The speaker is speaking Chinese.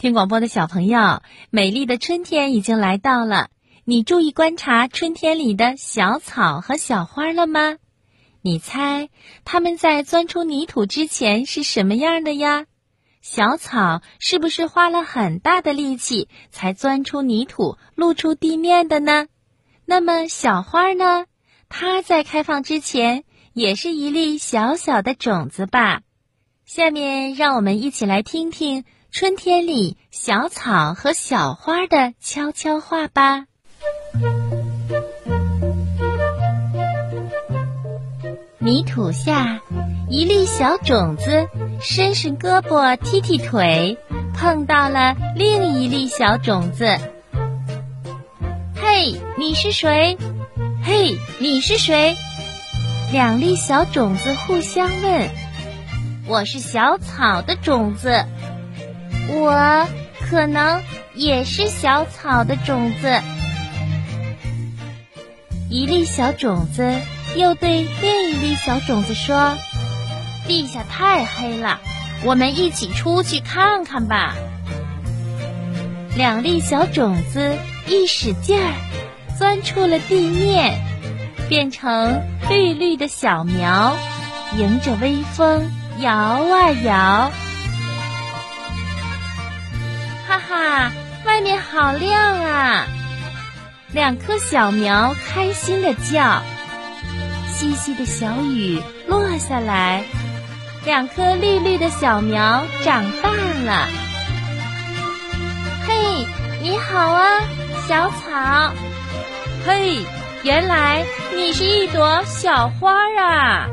听广播的小朋友，美丽的春天已经来到了。你注意观察春天里的小草和小花了吗？你猜它们在钻出泥土之前是什么样的呀？小草是不是花了很大的力气才钻出泥土、露出地面的呢？那么小花呢？它在开放之前也是一粒小小的种子吧？下面让我们一起来听听。春天里，小草和小花的悄悄话吧。泥土下，一粒小种子伸伸胳膊，踢踢腿，碰到了另一粒小种子。嘿，你是谁？嘿，你是谁？两粒小种子互相问：“我是小草的种子。”我可能也是小草的种子。一粒小种子又对另一粒小种子说：“地下太黑了，我们一起出去看看吧。”两粒小种子一使劲儿，钻出了地面，变成绿绿的小苗，迎着微风摇啊摇。哈哈，外面好亮啊！两棵小苗开心的叫，细细的小雨落下来，两棵绿绿的小苗长大了。嘿，你好啊，小草！嘿，原来你是一朵小花啊！